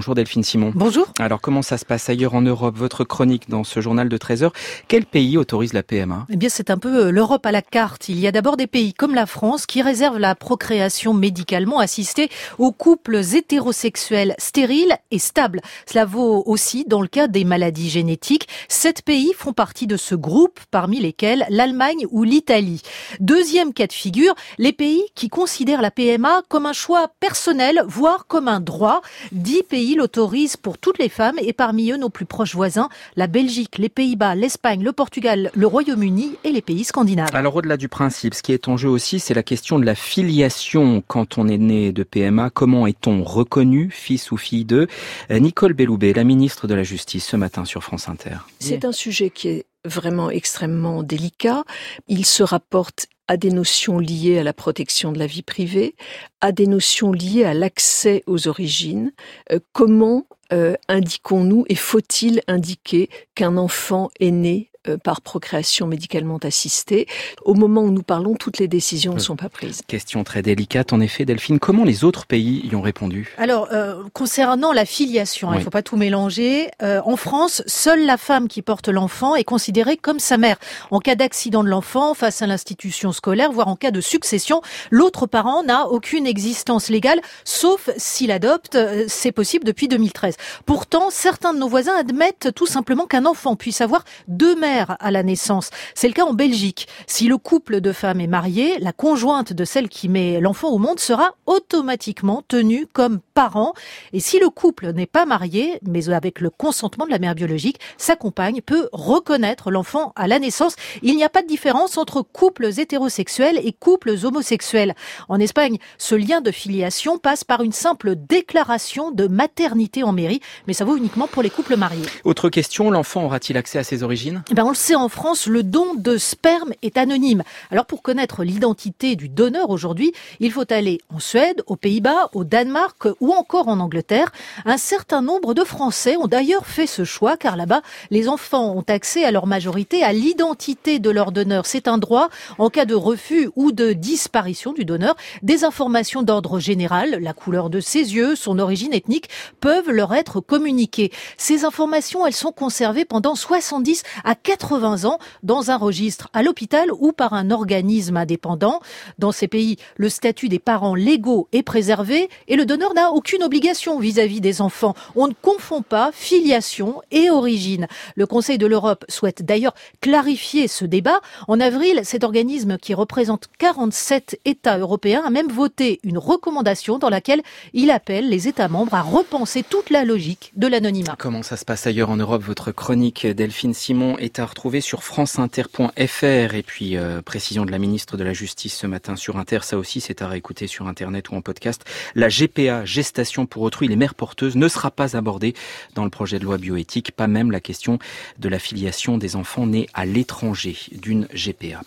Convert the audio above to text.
Bonjour Delphine Simon. Bonjour. Alors comment ça se passe ailleurs en Europe Votre chronique dans ce journal de 13 heures. Quel pays autorise la PMA Eh bien c'est un peu euh, l'Europe à la carte. Il y a d'abord des pays comme la France qui réservent la procréation médicalement assistée aux couples hétérosexuels stériles et stables. Cela vaut aussi dans le cas des maladies génétiques. Sept pays font partie de ce groupe, parmi lesquels l'Allemagne ou l'Italie. Deuxième cas de figure, les pays qui considèrent la PMA comme un choix personnel, voire comme un droit. Dix pays l'autorisent pour toutes les femmes et parmi eux nos plus proches voisins, la Belgique, les Pays-Bas, l'Espagne, le Portugal, le Royaume-Uni et les pays scandinaves. Alors au-delà du principe, ce qui est en jeu aussi, c'est la question de la filiation quand on est né de PMA. Comment est-on reconnu, fils ou fille de Nicole Belloubet, la ministre de la Justice, ce matin sur France Inter. C'est un sujet qui est vraiment extrêmement délicat. Il se rapporte à des notions liées à la protection de la vie privée, à des notions liées à l'accès aux origines. Euh, comment euh, indiquons-nous et faut-il indiquer qu'un enfant est né par procréation médicalement assistée. Au moment où nous parlons, toutes les décisions ne sont pas prises. Question très délicate, en effet, Delphine. Comment les autres pays y ont répondu? Alors, euh, concernant la filiation, hein, il ne faut pas tout mélanger. Euh, en France, seule la femme qui porte l'enfant est considérée comme sa mère. En cas d'accident de l'enfant, face à l'institution scolaire, voire en cas de succession, l'autre parent n'a aucune existence légale, sauf s'il adopte. C'est possible depuis 2013. Pourtant, certains de nos voisins admettent tout simplement qu'un enfant puisse avoir deux mères à la naissance. C'est le cas en Belgique. Si le couple de femmes est marié, la conjointe de celle qui met l'enfant au monde sera automatiquement tenue comme Et si le couple n'est pas marié, mais avec le consentement de la mère biologique, sa compagne peut reconnaître l'enfant à la naissance. Il n'y a pas de différence entre couples hétérosexuels et couples homosexuels. En Espagne, ce lien de filiation passe par une simple déclaration de maternité en mairie, mais ça vaut uniquement pour les couples mariés. Autre question, l'enfant aura-t-il accès à ses origines? Eh ben, on le sait en France, le don de sperme est anonyme. Alors pour connaître l'identité du donneur aujourd'hui, il faut aller en Suède, aux Pays-Bas, au Danemark ou encore en Angleterre. Un certain nombre de Français ont d'ailleurs fait ce choix car là-bas, les enfants ont accès à leur majorité à l'identité de leur donneur. C'est un droit en cas de refus ou de disparition du donneur. Des informations d'ordre général, la couleur de ses yeux, son origine ethnique, peuvent leur être communiquées. Ces informations, elles sont conservées pendant 70 à 80 ans dans un registre à l'hôpital ou par un organisme indépendant. Dans ces pays, le statut des parents légaux est préservé et le donneur n'a aucune obligation vis-à-vis des enfants. On ne confond pas filiation et origine. Le Conseil de l'Europe souhaite d'ailleurs clarifier ce débat. En avril, cet organisme qui représente 47 États européens a même voté une recommandation dans laquelle il appelle les États membres à repenser toute la logique de l'anonymat. Comment ça se passe ailleurs en Europe? Votre chronique, Delphine Simon, est à retrouver sur franceinter.fr et puis euh, précision de la ministre de la Justice ce matin sur Inter, ça aussi c'est à réécouter sur Internet ou en podcast. La GPA, gestation pour autrui, les mères porteuses, ne sera pas abordée dans le projet de loi bioéthique, pas même la question de la filiation des enfants nés à l'étranger d'une GPA.